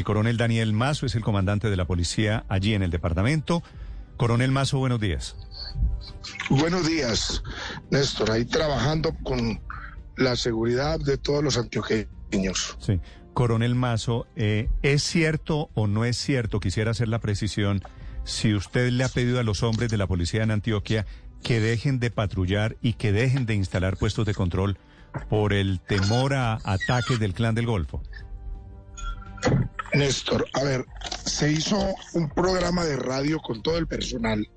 El coronel Daniel Mazo es el comandante de la policía allí en el departamento. Coronel Mazo, buenos días. Buenos días, Néstor. Ahí trabajando con la seguridad de todos los antioqueños. Sí. Coronel Mazo, eh, ¿es cierto o no es cierto? Quisiera hacer la precisión. Si usted le ha pedido a los hombres de la policía en Antioquia que dejen de patrullar y que dejen de instalar puestos de control por el temor a ataques del clan del Golfo. Néstor, a ver, se hizo un programa de radio con todo el personal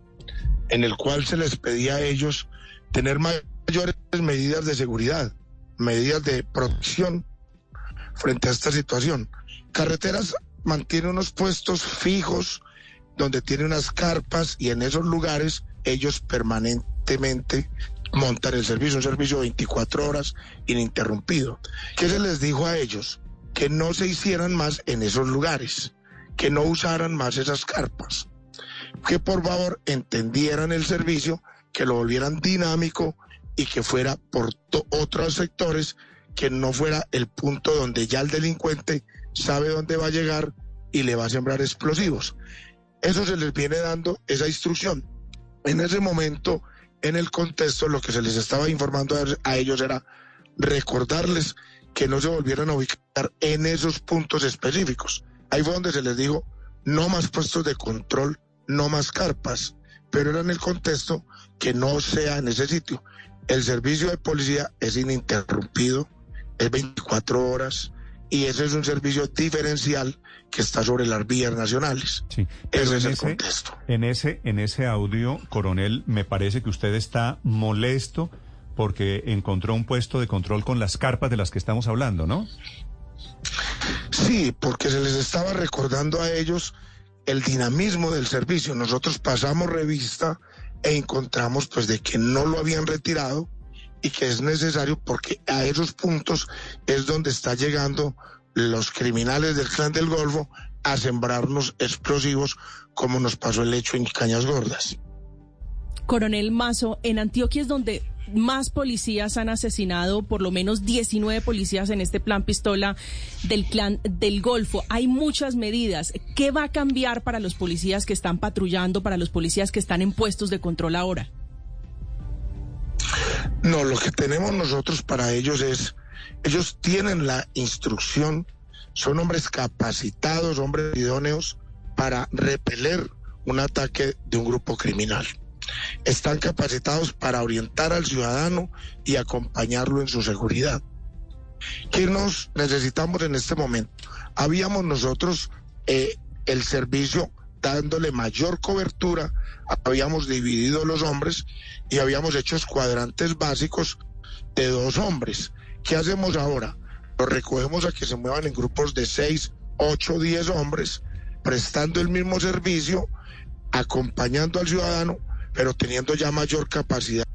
en el cual se les pedía a ellos tener mayores medidas de seguridad, medidas de protección frente a esta situación. Carreteras mantiene unos puestos fijos donde tiene unas carpas y en esos lugares ellos permanentemente montan el servicio, un servicio 24 horas ininterrumpido. ¿Qué se les dijo a ellos? Que no se hicieran más en esos lugares, que no usaran más esas carpas, que por favor entendieran el servicio, que lo volvieran dinámico y que fuera por otros sectores, que no fuera el punto donde ya el delincuente sabe dónde va a llegar y le va a sembrar explosivos. Eso se les viene dando esa instrucción. En ese momento, en el contexto, lo que se les estaba informando a ellos era recordarles que no se volvieran a ubicar en esos puntos específicos. Ahí fue donde se les dijo, no más puestos de control, no más carpas, pero era en el contexto que no sea en ese sitio. El servicio de policía es ininterrumpido, es 24 horas, y ese es un servicio diferencial que está sobre las vías nacionales. Sí, ese es el contexto. En ese, en ese audio, coronel, me parece que usted está molesto porque encontró un puesto de control con las carpas de las que estamos hablando, ¿no? Sí, porque se les estaba recordando a ellos el dinamismo del servicio. Nosotros pasamos revista e encontramos pues de que no lo habían retirado y que es necesario porque a esos puntos es donde está llegando los criminales del clan del Golfo a sembrarnos explosivos como nos pasó el hecho en Cañas Gordas. Coronel Mazo, en Antioquia es donde más policías han asesinado, por lo menos 19 policías en este plan pistola del clan del Golfo. Hay muchas medidas. ¿Qué va a cambiar para los policías que están patrullando, para los policías que están en puestos de control ahora? No, lo que tenemos nosotros para ellos es, ellos tienen la instrucción, son hombres capacitados, hombres idóneos para repeler un ataque de un grupo criminal. Están capacitados para orientar al ciudadano y acompañarlo en su seguridad. ¿Qué nos necesitamos en este momento? Habíamos nosotros eh, el servicio dándole mayor cobertura, habíamos dividido los hombres y habíamos hecho cuadrantes básicos de dos hombres. ¿Qué hacemos ahora? Los recogemos a que se muevan en grupos de seis, ocho, diez hombres, prestando el mismo servicio, acompañando al ciudadano, pero teniendo ya mayor capacidad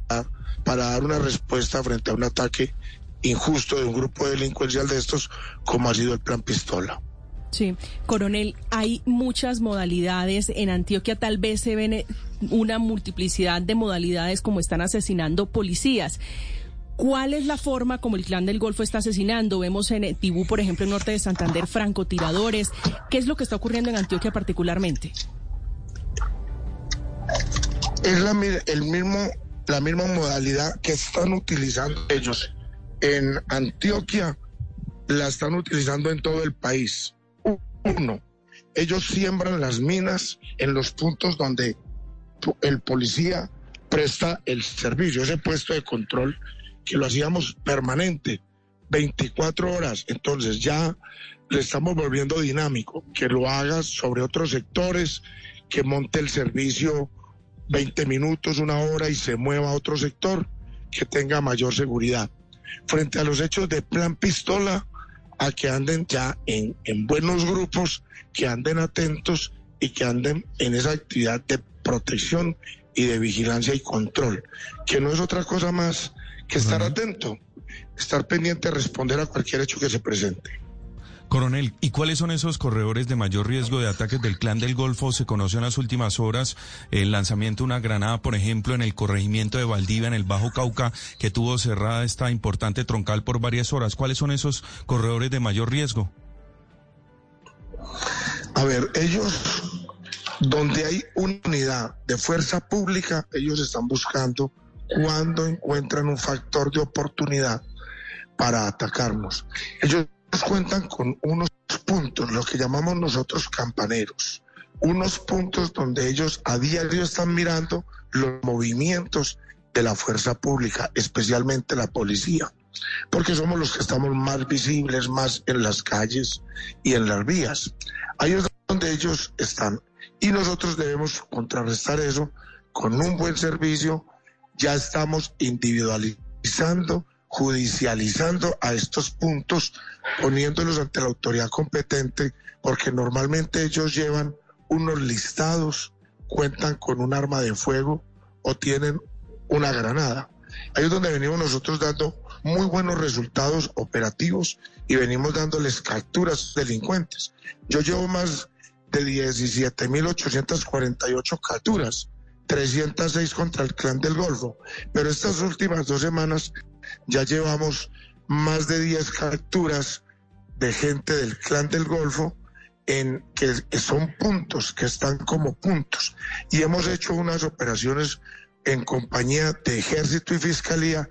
para dar una respuesta frente a un ataque injusto de un grupo delincuencial de estos, como ha sido el plan Pistola. Sí, coronel, hay muchas modalidades. En Antioquia tal vez se ven una multiplicidad de modalidades como están asesinando policías. ¿Cuál es la forma como el clan del Golfo está asesinando? Vemos en Tibú, por ejemplo, en norte de Santander, francotiradores. ¿Qué es lo que está ocurriendo en Antioquia particularmente? Es la, el mismo, la misma modalidad que están utilizando ellos. En Antioquia la están utilizando en todo el país. Uno, ellos siembran las minas en los puntos donde el policía presta el servicio, ese puesto de control que lo hacíamos permanente, 24 horas. Entonces ya le estamos volviendo dinámico, que lo haga sobre otros sectores, que monte el servicio 20 minutos, una hora y se mueva a otro sector, que tenga mayor seguridad. Frente a los hechos de plan pistola, a que anden ya en, en buenos grupos, que anden atentos y que anden en esa actividad de protección y de vigilancia y control, que no es otra cosa más que estar atento, estar pendiente de responder a cualquier hecho que se presente. Coronel, ¿y cuáles son esos corredores de mayor riesgo de ataques del clan del Golfo? Se conoció en las últimas horas el lanzamiento de una granada, por ejemplo, en el corregimiento de Valdivia, en el Bajo Cauca, que tuvo cerrada esta importante troncal por varias horas. ¿Cuáles son esos corredores de mayor riesgo? A ver, ellos, donde hay una unidad de fuerza pública, ellos están buscando cuando encuentran un factor de oportunidad para atacarnos. Ellos cuentan con unos puntos, lo que llamamos nosotros campaneros, unos puntos donde ellos a diario están mirando los movimientos de la fuerza pública, especialmente la policía, porque somos los que estamos más visibles, más en las calles y en las vías. Ahí es donde ellos están. Y nosotros debemos contrarrestar eso con un buen servicio. Ya estamos individualizando, judicializando a estos puntos, poniéndolos ante la autoridad competente, porque normalmente ellos llevan unos listados, cuentan con un arma de fuego o tienen una granada. Ahí es donde venimos nosotros dando muy buenos resultados operativos y venimos dándoles capturas delincuentes. Yo llevo más de 17.848 capturas, 306 contra el clan del Golfo, pero estas últimas dos semanas ya llevamos más de 10 capturas de gente del clan del Golfo en que son puntos, que están como puntos. Y hemos hecho unas operaciones en compañía de ejército y fiscalía,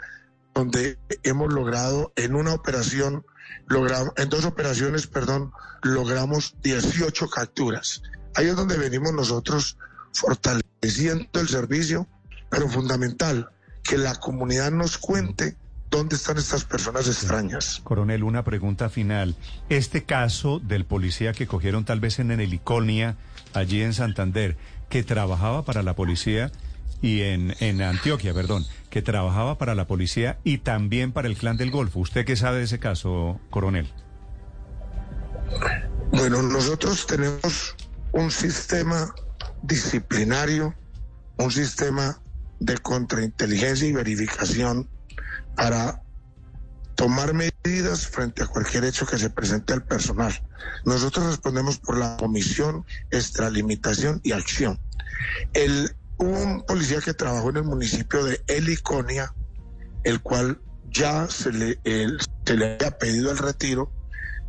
donde hemos logrado en una operación, logramos, en dos operaciones, perdón, logramos 18 capturas. Ahí es donde venimos nosotros fortaleciendo el servicio, pero fundamental, que la comunidad nos cuente dónde están estas personas extrañas. Coronel, una pregunta final. Este caso del policía que cogieron tal vez en Heliconia, allí en Santander, que trabajaba para la policía, y en, en Antioquia, perdón, que trabajaba para la policía y también para el clan del Golfo. ¿Usted qué sabe de ese caso, coronel? Bueno, nosotros tenemos un sistema disciplinario, un sistema de contrainteligencia y verificación para tomar medidas frente a cualquier hecho que se presente al personal. Nosotros respondemos por la comisión, extralimitación y acción. El un policía que trabajó en el municipio de Heliconia, el cual ya se le, se le había pedido el retiro.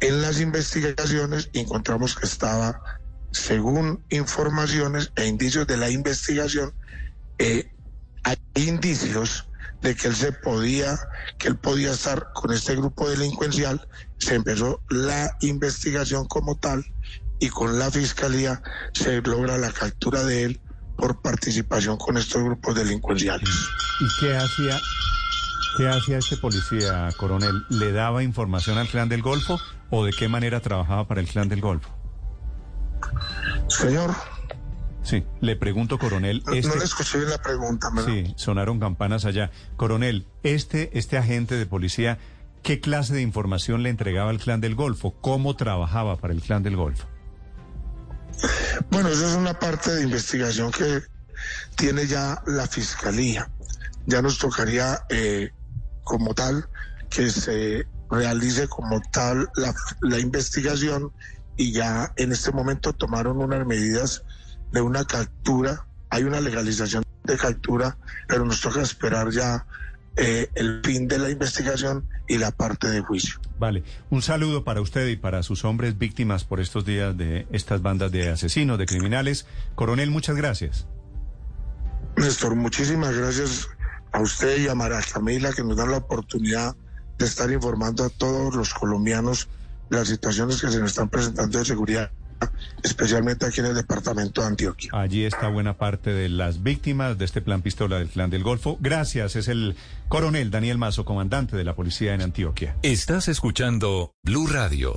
En las investigaciones encontramos que estaba, según informaciones e indicios de la investigación, eh, hay indicios de que él se podía, que él podía estar con este grupo delincuencial. Se empezó la investigación como tal y con la fiscalía se logra la captura de él por participación con estos grupos delincuenciales. ¿Y qué hacía, qué hacía este policía, coronel? ¿Le daba información al clan del Golfo o de qué manera trabajaba para el clan del Golfo? Señor. Sí, le pregunto, coronel. No, este... le escuché bien la pregunta, ¿verdad? Sí, sonaron campanas allá. Coronel, este, este agente de policía, ¿qué clase de información le entregaba al clan del Golfo? ¿Cómo trabajaba para el clan del Golfo? Bueno, esa es una parte de investigación que tiene ya la fiscalía. Ya nos tocaría eh, como tal que se realice como tal la, la investigación y ya en este momento tomaron unas medidas de una captura. Hay una legalización de captura, pero nos toca esperar ya eh, el fin de la investigación y la parte de juicio. Vale, un saludo para usted y para sus hombres víctimas por estos días de estas bandas de asesinos, de criminales. Coronel, muchas gracias. Néstor, muchísimas gracias a usted y a María Camila que nos dan la oportunidad de estar informando a todos los colombianos de las situaciones que se nos están presentando de seguridad especialmente aquí en el departamento de Antioquia. Allí está buena parte de las víctimas de este plan pistola del clan del Golfo. Gracias, es el coronel Daniel Mazo, comandante de la policía en Antioquia. Estás escuchando Blue Radio.